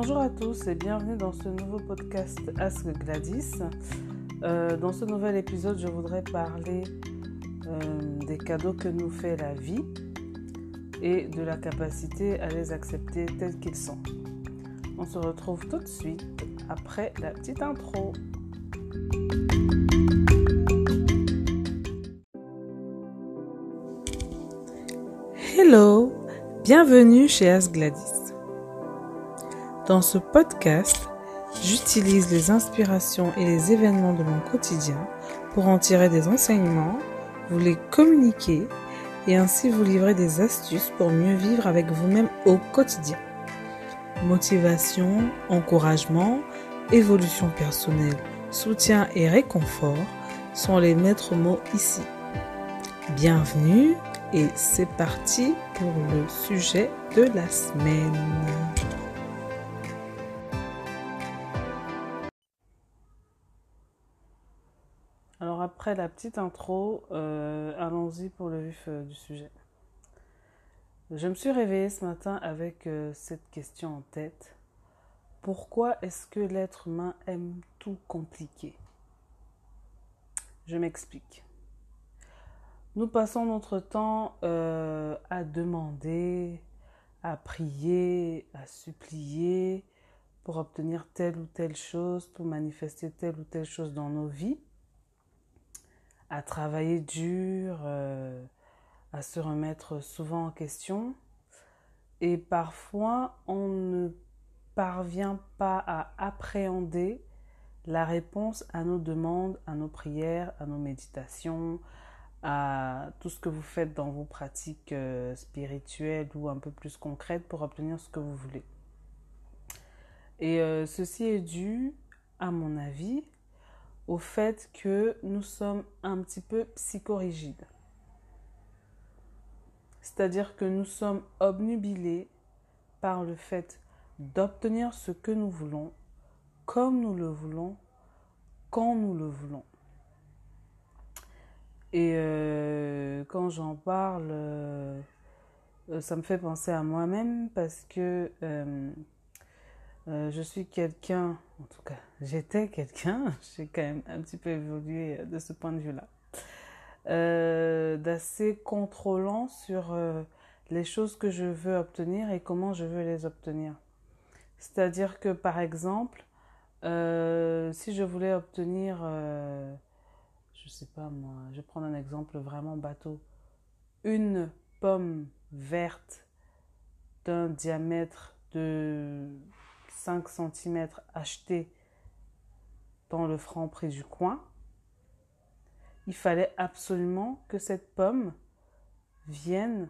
Bonjour à tous et bienvenue dans ce nouveau podcast Ask Gladys. Euh, dans ce nouvel épisode, je voudrais parler euh, des cadeaux que nous fait la vie et de la capacité à les accepter tels qu'ils sont. On se retrouve tout de suite après la petite intro. Hello, bienvenue chez Ask Gladys. Dans ce podcast, j'utilise les inspirations et les événements de mon quotidien pour en tirer des enseignements, vous les communiquer et ainsi vous livrer des astuces pour mieux vivre avec vous-même au quotidien. Motivation, encouragement, évolution personnelle, soutien et réconfort sont les maîtres mots ici. Bienvenue et c'est parti pour le sujet de la semaine. La petite intro, euh, allons-y pour le vif euh, du sujet. Je me suis réveillée ce matin avec euh, cette question en tête. Pourquoi est-ce que l'être humain aime tout compliquer Je m'explique. Nous passons notre temps à demander, à prier, à supplier pour obtenir telle ou telle chose, pour manifester telle ou telle chose dans nos vies, à travailler dur, euh, à se remettre souvent en question. Et parfois, on ne parvient pas à appréhender la réponse à nos demandes, à nos prières, à nos méditations, à tout ce que vous faites dans vos pratiques euh, spirituelles ou un peu plus concrètes pour obtenir ce que vous voulez. Et euh, ceci est dû, à mon avis, au fait que nous sommes un petit peu psychorigides. C'est-à-dire que nous sommes obnubilés par le fait d'obtenir ce que nous voulons, comme nous le voulons, quand nous le voulons. Et euh, quand j'en parle, euh, ça me fait penser à moi-même parce que euh, je suis quelqu'un, en tout cas j'étais quelqu'un, j'ai quand même un petit peu évolué de ce point de vue-là, d'assez contrôlant sur les choses que je veux obtenir et comment je veux les obtenir. C'est-à-dire que par exemple, si je voulais obtenir je sais pas moi, je vais prendre un exemple vraiment bateau. Une pomme verte d'un diamètre de 5 cm achetée dans le franc prix du coin, il fallait absolument que cette pomme vienne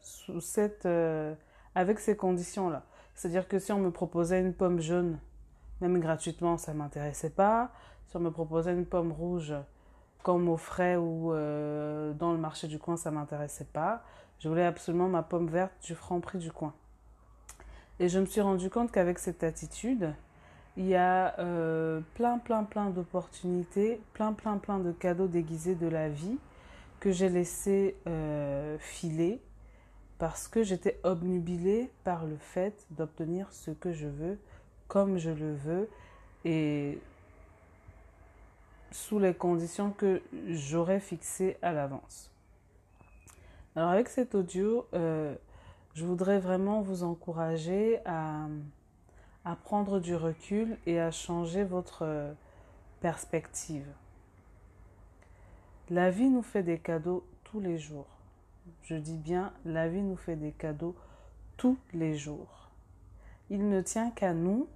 sous cette, euh, avec ces conditions-là. C'est-à-dire que si on me proposait une pomme jaune, même gratuitement, ça ne m'intéressait pas. Si on me proposait une pomme rouge, comme au frais ou euh, dans le marché du coin, ça ne m'intéressait pas. Je voulais absolument ma pomme verte du franc prix du coin. Et je me suis rendu compte qu'avec cette attitude, il y a euh, plein, plein, plein d'opportunités, plein, plein, plein de cadeaux déguisés de la vie que j'ai laissé euh, filer parce que j'étais obnubilée par le fait d'obtenir ce que je veux, comme je le veux. Et sous les conditions que j'aurais fixées à l'avance. Alors avec cet audio, euh, je voudrais vraiment vous encourager à, prendre du recul et à changer votre perspective. La vie nous fait des cadeaux tous les jours. Je dis bien, la vie nous fait des cadeaux tous les jours. Il ne tient qu'à nous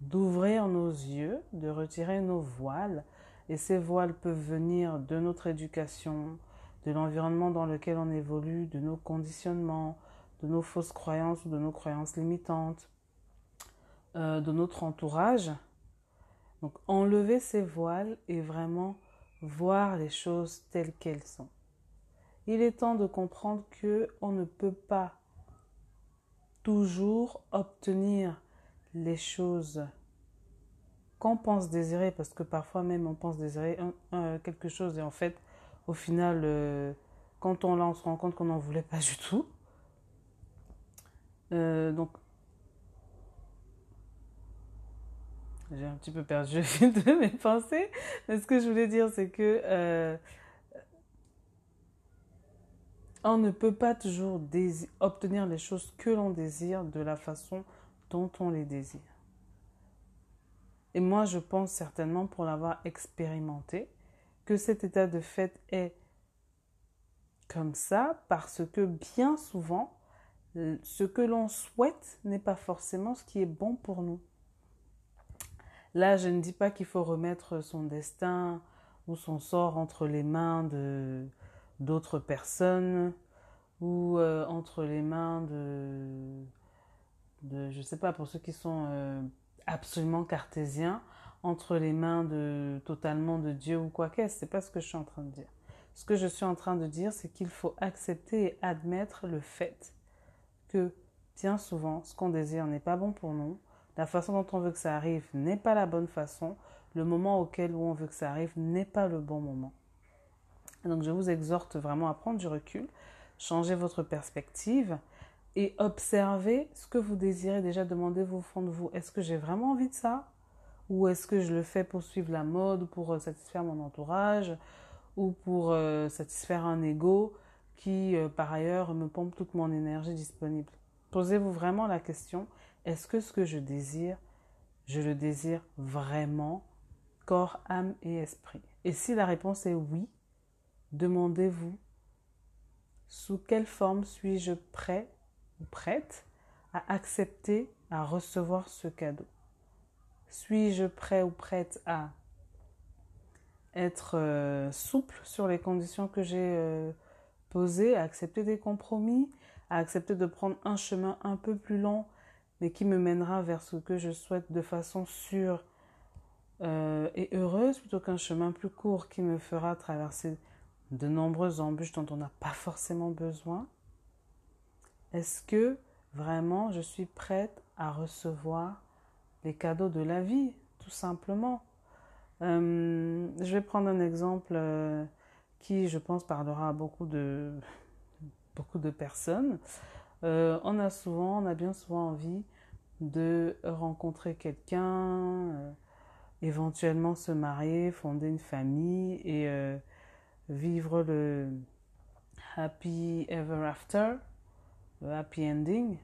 d'ouvrir nos yeux, de retirer nos voiles. Et ces voiles peuvent venir de notre éducation, de l'environnement dans lequel on évolue, de nos conditionnements, de nos fausses croyances ou de nos croyances limitantes, euh, de notre entourage. Donc enlever ces voiles et vraiment voir les choses telles qu'elles sont. Il est temps de comprendre que on ne peut pas toujours obtenir les choses qu'on pense désirer, parce que parfois même on pense désirer quelque chose et en fait, au final, euh, quand on l'a, on se rend compte qu'on n'en voulait pas du tout. Euh, donc, j'ai un petit peu perdu de mes pensées. Mais ce que je voulais dire, c'est que euh, on ne peut pas toujours obtenir les choses que l'on désire de la façon dont on les désire. Et moi, je pense certainement, pour l'avoir expérimenté, que cet état de fait est comme ça parce que bien souvent, ce que l'on souhaite n'est pas forcément ce qui est bon pour nous. Là, je ne dis pas qu'il faut remettre son destin ou son sort entre les mains de d'autres personnes ou euh, entre les mains de, de, je sais pas, pour ceux qui sont euh, absolument cartésiens, entre les mains de totalement de Dieu ou quoi qu'est-ce. C'est pas ce que je suis en train de dire. Ce que je suis en train de dire, c'est qu'il faut accepter et admettre le fait que bien souvent, ce qu'on désire n'est pas bon pour nous, la façon dont on veut que ça arrive n'est pas la bonne façon, le moment auquel on veut que ça arrive n'est pas le bon moment. Donc je vous exhorte vraiment à prendre du recul, changer votre perspective et observer ce que vous désirez. Déjà, demandez-vous au fond de vous, est-ce que j'ai vraiment envie de ça? Ou est-ce que je le fais pour suivre la mode, pour euh, satisfaire mon entourage, ou pour euh, satisfaire un ego qui, euh, par ailleurs, me pompe toute mon énergie disponible? Posez-vous vraiment la question, est-ce que ce que je désire, je le désire vraiment, corps, âme et esprit? Et si la réponse est oui, demandez-vous, sous quelle forme suis-je prêt ou prête à accepter, à recevoir ce cadeau? Suis-je prêt ou prête à être euh, souple sur les conditions que j'ai euh, posées, à accepter des compromis, à accepter de prendre un chemin un peu plus long, mais qui me mènera vers ce que je souhaite de façon sûre euh, et heureuse, plutôt qu'un chemin plus court qui me fera traverser de nombreuses embûches dont on n'a pas forcément besoin? Est-ce que vraiment je suis prête à recevoir les cadeaux de la vie, tout simplement euh, je vais prendre un exemple euh, qui, je pense, parlera à beaucoup de, beaucoup de personnes. Euh, on a souvent, on a bien souvent envie de rencontrer quelqu'un, éventuellement se marier, fonder une famille et vivre le happy ever after, le happy ending.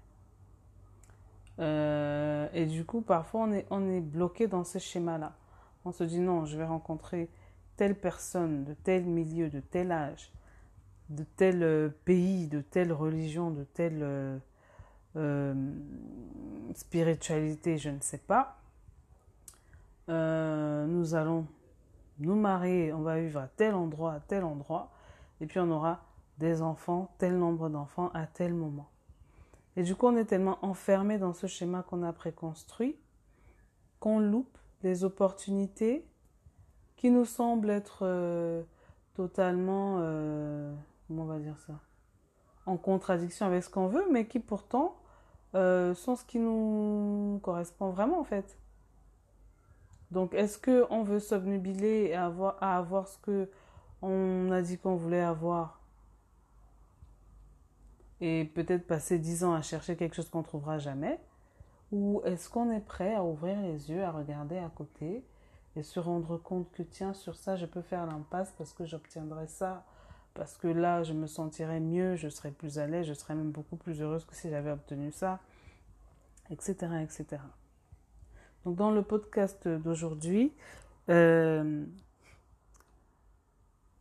Et du coup, parfois, on est, bloqué dans ce schéma-là. On se dit non, je vais rencontrer telle personne de tel milieu, de tel âge, de tel euh, pays, de telle religion, de telle euh, euh, spiritualité, je ne sais pas. nous allons nous marier, on va vivre à tel endroit, à tel endroit, et puis on aura des enfants, tel nombre d'enfants à tel moment. Et du coup, on est tellement enfermé dans ce schéma qu'on a préconstruit qu'on loupe des opportunités qui nous semblent être euh, totalement, euh, comment on va dire ça, en contradiction avec ce qu'on veut, mais qui pourtant euh, sont ce qui nous correspond vraiment en fait. Donc est-ce que on veut s'obnubiler et avoir, à avoir ce que on a dit qu'on voulait avoir? Et peut-être passer dix ans à chercher quelque chose qu'on trouvera jamais ou est-ce qu'on est prêt à ouvrir les yeux, à regarder à côté et se rendre compte que tiens, sur ça, je peux faire l'impasse parce que j'obtiendrai ça, parce que là, je me sentirais mieux, je serais plus à l'aise, je serais même beaucoup plus heureuse que si j'avais obtenu ça, etc. etc. Donc dans le podcast d'aujourd'hui, euh,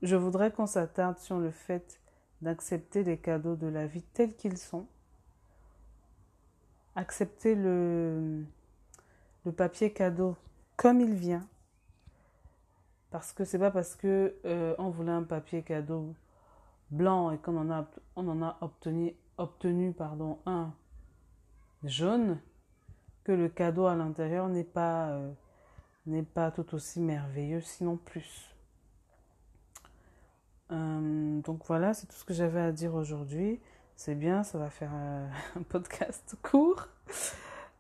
je voudrais qu'on s'attarde sur le fait d'accepter les cadeaux de la vie tels qu'ils sont accepter le, papier cadeau comme il vient. Parce que c'est pas parce que euh, on voulait un papier cadeau blanc et qu'on en a, on en a obtenu, obtenu pardon, un jaune que le cadeau à l'intérieur n'est pas, euh, n'est pas tout aussi merveilleux, sinon plus. Donc voilà, c'est tout ce que j'avais à dire aujourd'hui. C'est bien, ça va faire euh, un podcast court.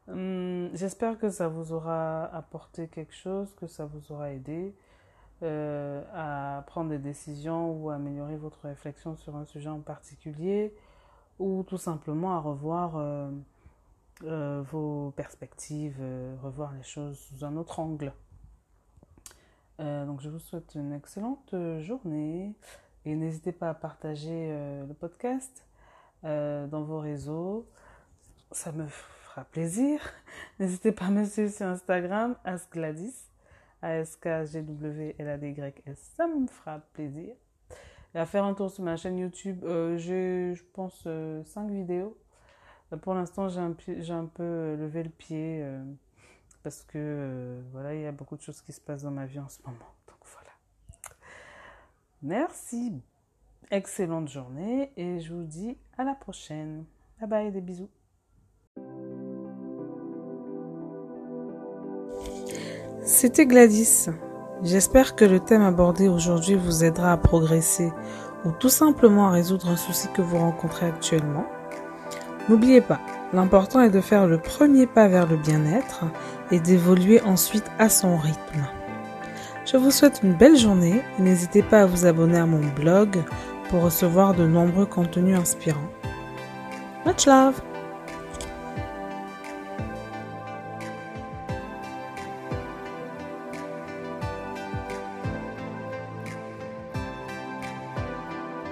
Hum, j'espère que ça vous aura apporté quelque chose, que ça vous aura aidé euh, à prendre des décisions ou à améliorer votre réflexion sur un sujet en particulier ou tout simplement à revoir euh, vos perspectives, revoir les choses sous un autre angle. Donc je vous souhaite une excellente journée et n'hésitez pas à partager le podcast dans vos réseaux. Ça me fera plaisir. N'hésitez pas à me suivre sur Instagram, AskGladys, A-S-K-G-W-L-A-D-Y-S. Ça me fera plaisir. Et à faire un tour sur ma chaîne YouTube. J'ai, je pense, 5 vidéos euh, pour l'instant, j'ai un, un, peu euh, levé le pied euh, parce que voilà, il y a beaucoup de choses qui se passent dans ma vie en ce moment. Merci. Excellente journée et je vous dis à la prochaine. Bye bye, des bisous. C'était Gladys. J'espère que le thème abordé aujourd'hui vous aidera à progresser ou tout simplement à résoudre un souci que vous rencontrez actuellement. N'oubliez pas, l'important est de faire le premier pas vers le bien-être et d'évoluer ensuite à son rythme. Je vous souhaite une belle journée n'hésitez pas à vous abonner à mon blog pour recevoir de nombreux contenus inspirants. Much love